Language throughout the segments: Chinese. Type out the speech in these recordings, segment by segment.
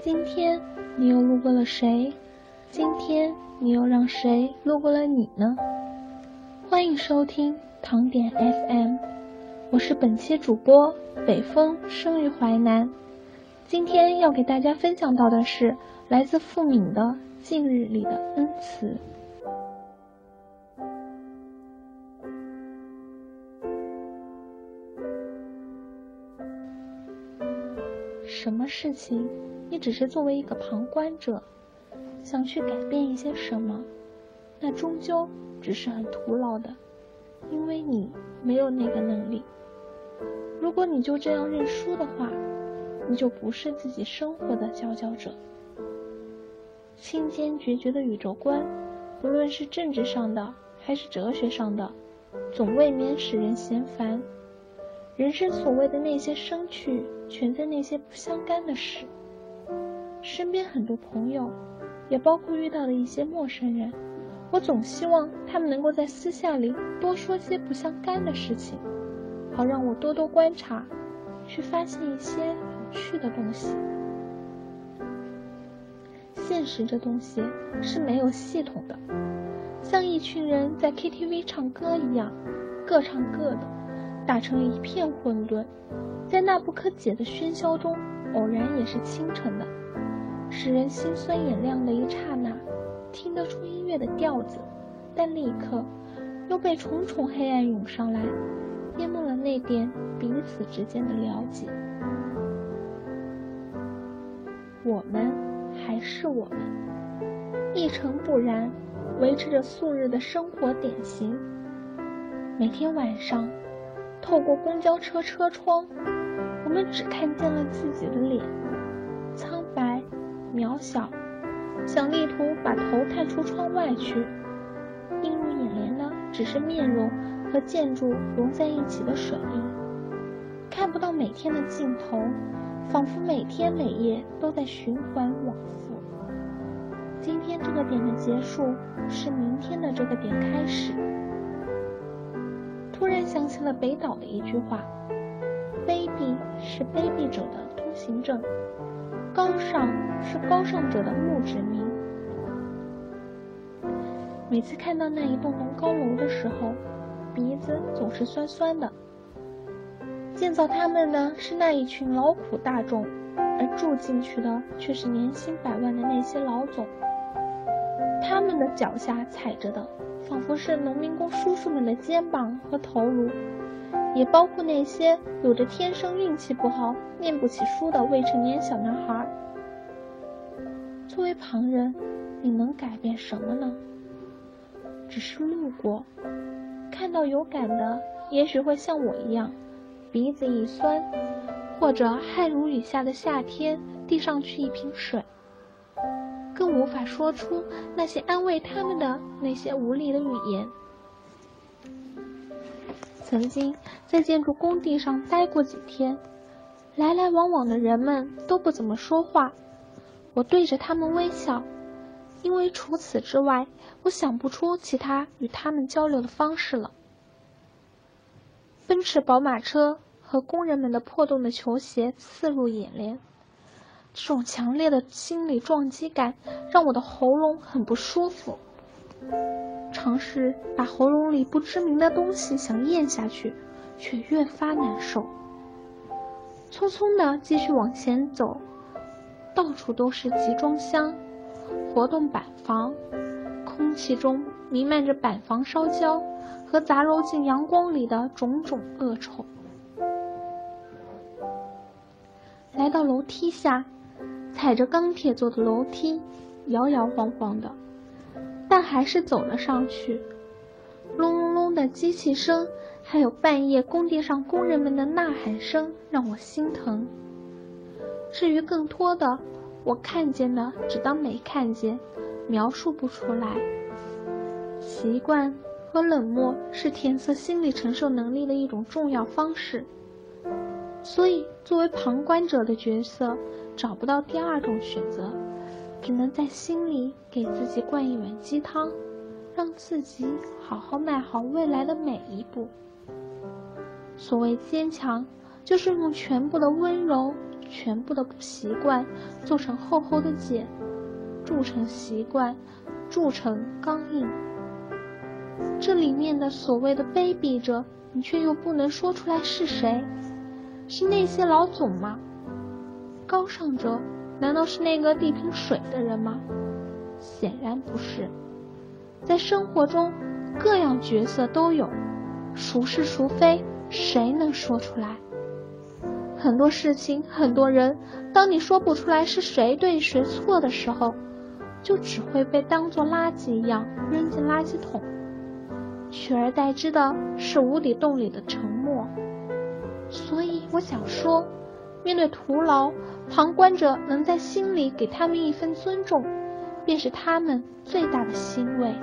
今天你又路过了谁？今天你又让谁路过了你呢？欢迎收听糖点 FM，我是本期主播北风，生于淮南。今天要给大家分享到的是来自付敏的《近日里的恩慈》。什么事情，你只是作为一个旁观者，想去改变一些什么，那终究只是很徒劳的，因为你没有那个能力。如果你就这样认输的话，你就不是自己生活的佼佼者。清坚决绝的宇宙观，不论是政治上的还是哲学上的，总未免使人嫌烦。人生所谓的那些生趣，全在那些不相干的事。身边很多朋友，也包括遇到的一些陌生人，我总希望他们能够在私下里多说些不相干的事情，好让我多多观察，去发现一些有趣的东西。现实这东西是没有系统的，像一群人在 KTV 唱歌一样，各唱各的。打成一片混沌，在那不可解的喧嚣中，偶然也是清晨的，使人心酸眼亮的一刹那，听得出音乐的调子，但立刻又被重重黑暗涌上来，淹没了那点彼此之间的了解。我们还是我们，一尘不染，维持着素日的生活典型。每天晚上。透过公交车车窗，我们只看见了自己的脸，渺小，想力图把头探出窗外去。映入眼帘的只是面容和建筑融在一起的水印，看不到每天的尽头，仿佛每天每夜都在循环往复。今天这个点的结束，是明天的这个点开始。突然想起了北岛的一句话：“卑鄙是卑鄙者的行政，高尚是高尚者的墓志铭。”每次看到那一栋栋高楼的时候，鼻子总是酸酸的。建造他们的是那一群劳苦大众，而住进去的却是年薪百万的那些老总。他们的脚下踩着的。仿佛是农民工叔叔们的肩膀和头颅，也包括那些有着天生运气不好、念不起书的未成年小男孩。作为旁人，你能改变什么呢？只是路过，看到有感的，也许会像我一样，鼻子一酸，或者汗如雨下的夏天，递上去一瓶水。更无法说出那些安慰他们的那些无力的语言。曾经在建筑工地上待过几天，来来往往的人们都不怎么说话，我对着他们微笑，因为除此之外，我想不出其他与他们交流的方式了。奔驰、宝马车和工人们的破洞的球鞋刺入眼帘。这种强烈的心理撞击感让我的喉咙很不舒服。尝试把喉咙里不知名的东西想咽下去，却越发难受。匆匆的继续往前走，到处都是集装箱、活动板房，空气中弥漫着板房烧焦和杂糅进阳光里的种种恶臭。来到楼梯下。踩着钢铁做的楼梯，摇摇晃晃的，但还是走了上去。隆隆隆的机器声，还有半夜工地上工人们的呐喊声，让我心疼。至于更多的，我看见的只当没看见，描述不出来。习惯和冷漠是填色心理承受能力的一种重要方式，所以作为旁观者的角色。找不到第二种选择，只能在心里给自己灌一碗鸡汤，让自己好好迈好未来的每一步。所谓坚强，就是用全部的温柔全部的不习惯做成厚厚的茧，铸成习惯，铸成刚硬。这里面的所谓的卑鄙者，你却又不能说出来是谁？是那些老总吗？高尚者，难道是那个地平水的人吗？显然不是。在生活中，各样角色都有，孰是孰非，谁能说出来？很多事情，很多人，当你说不出来是谁对谁错的时候，就只会被当作垃圾一样扔进垃圾桶。取而代之的是无底洞里的沉默。所以我想说，面对徒劳，旁观者能在心里给他们一份尊重，便是他们最大的欣慰。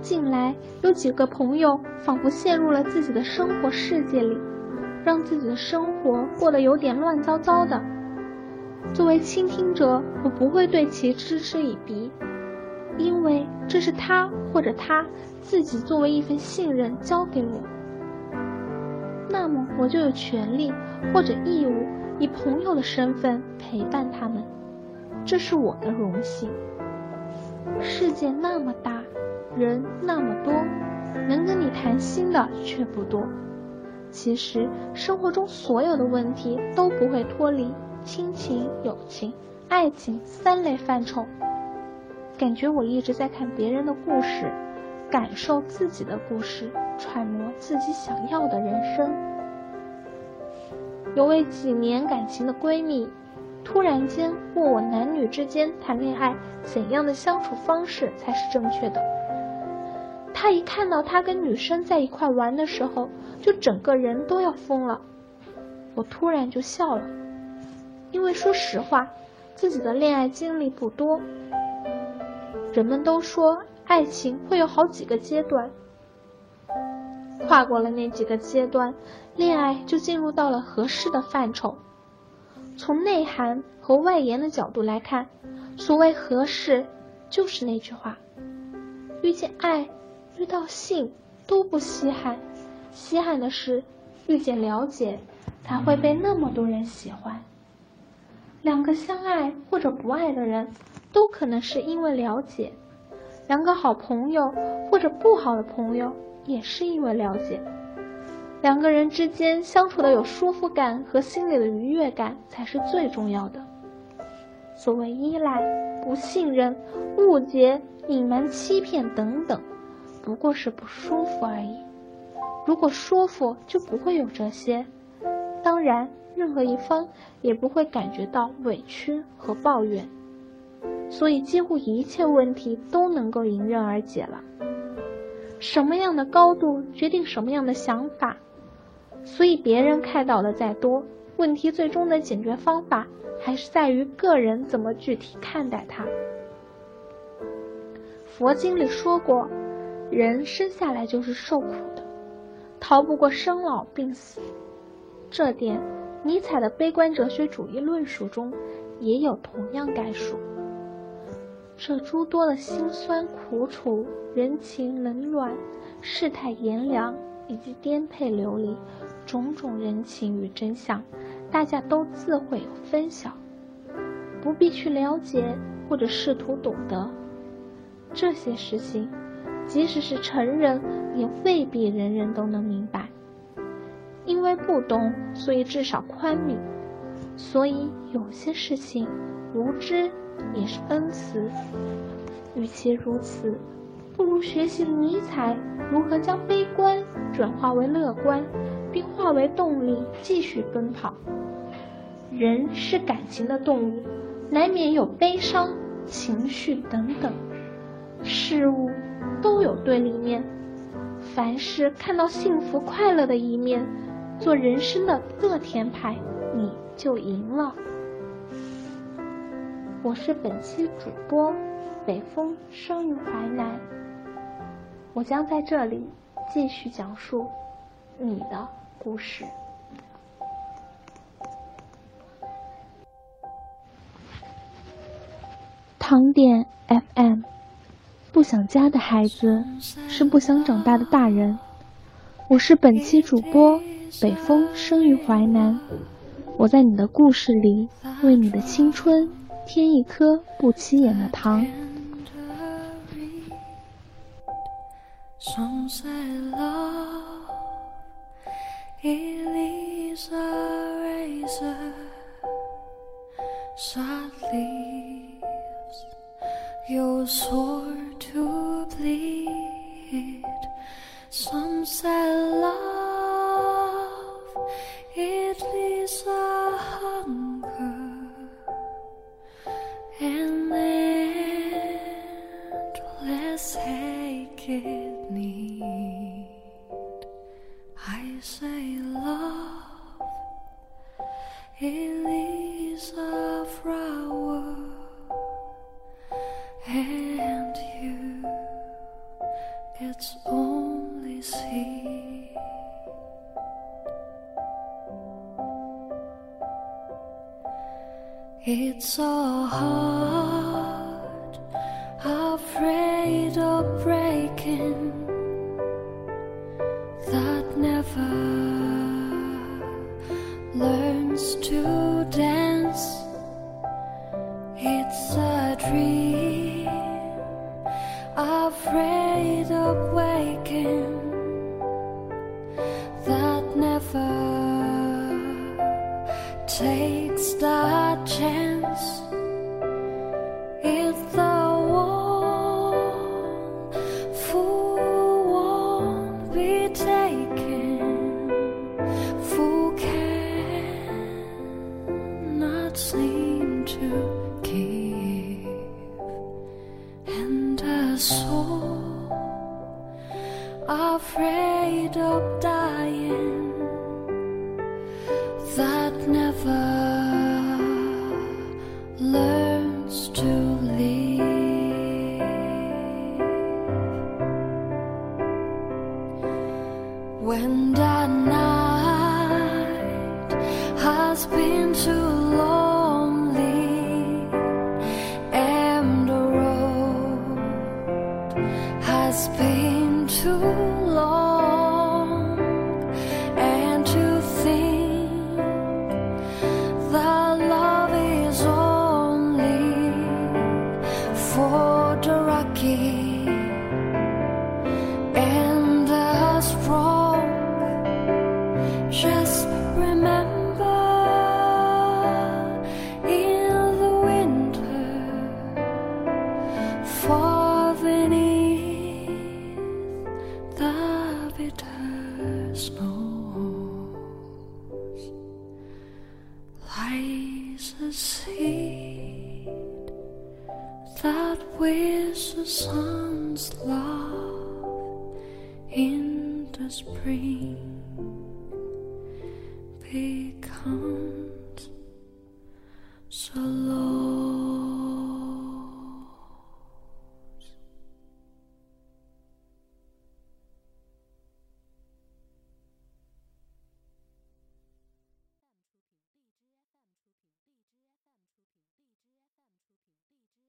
近来有几个朋友仿佛陷入了自己的生活世界里，让自己的生活过得有点乱糟糟的。作为倾听者，我不会对其嗤之以鼻。因为这是他或者他自己作为一份信任交给我，那么我就有权利或者义务以朋友的身份陪伴他们，这是我的荣幸。世界那么大，人那么多，能跟你谈心的却不多。其实生活中所有的问题都不会脱离亲情、友情、爱情三类范畴。感觉我一直在看别人的故事，感受自己的故事，揣摩自己想要的人生。有位几年感情的闺蜜，突然间问我男女之间谈恋爱怎样的相处方式才是正确的。她一看到他跟女生在一块玩的时候，就整个人都要疯了。我突然就笑了，因为说实话，自己的恋爱经历不多。人们都说爱情会有好几个阶段，跨过了那几个阶段，恋爱就进入到了合适的范畴。从内涵和外延的角度来看，所谓合适，就是那句话：遇见爱，遇到性都不稀罕，稀罕的是遇见了解，才会被那么多人喜欢。两个相爱或者不爱的人。都可能是因为了解，两个好朋友或者不好的朋友也是因为了解，两个人之间相处的有舒服感和心里的愉悦感才是最重要的。所谓依赖、不信任、误解、隐瞒、欺骗等等，不过是不舒服而已。如果舒服，就不会有这些，当然，任何一方也不会感觉到委屈和抱怨。所以，几乎一切问题都能够迎刃而解了。什么样的高度决定什么样的想法，所以别人开导的再多，问题最终的解决方法还是在于个人怎么具体看待它。佛经里说过，人生下来就是受苦的，逃不过生老病死。这点，尼采的悲观哲学主义论述中也有同样概述。这诸多的辛酸苦楚、人情冷暖、世态炎凉以及颠沛流离，种种人情与真相，大家都自会有分晓，不必去了解或者试图懂得这些事情。即使是成人，也未必人人都能明白。因为不懂，所以至少宽悯。所以有些事情，无知。也是恩慈。与其如此，不如学习尼采如何将悲观转化为乐观，并化为动力继续奔跑。人是感情的动物，难免有悲伤、情绪等等。事物都有对立面，凡是看到幸福快乐的一面，做人生的乐天派，你就赢了。我是本期主播，北风生于淮南。我将在这里继续讲述你的故事。糖点 FM，不想家的孩子是不想长大的大人。我是本期主播，北风生于淮南。我在你的故事里，为你的青春添一颗不起眼的糖。It need. I say love, it is a flower, and you, it's only seed. It's so hard afraid of breaking, that never learns to dance. It's a dream, afraid of waking, that never takes the chance afraid of dying the spring becomes so low.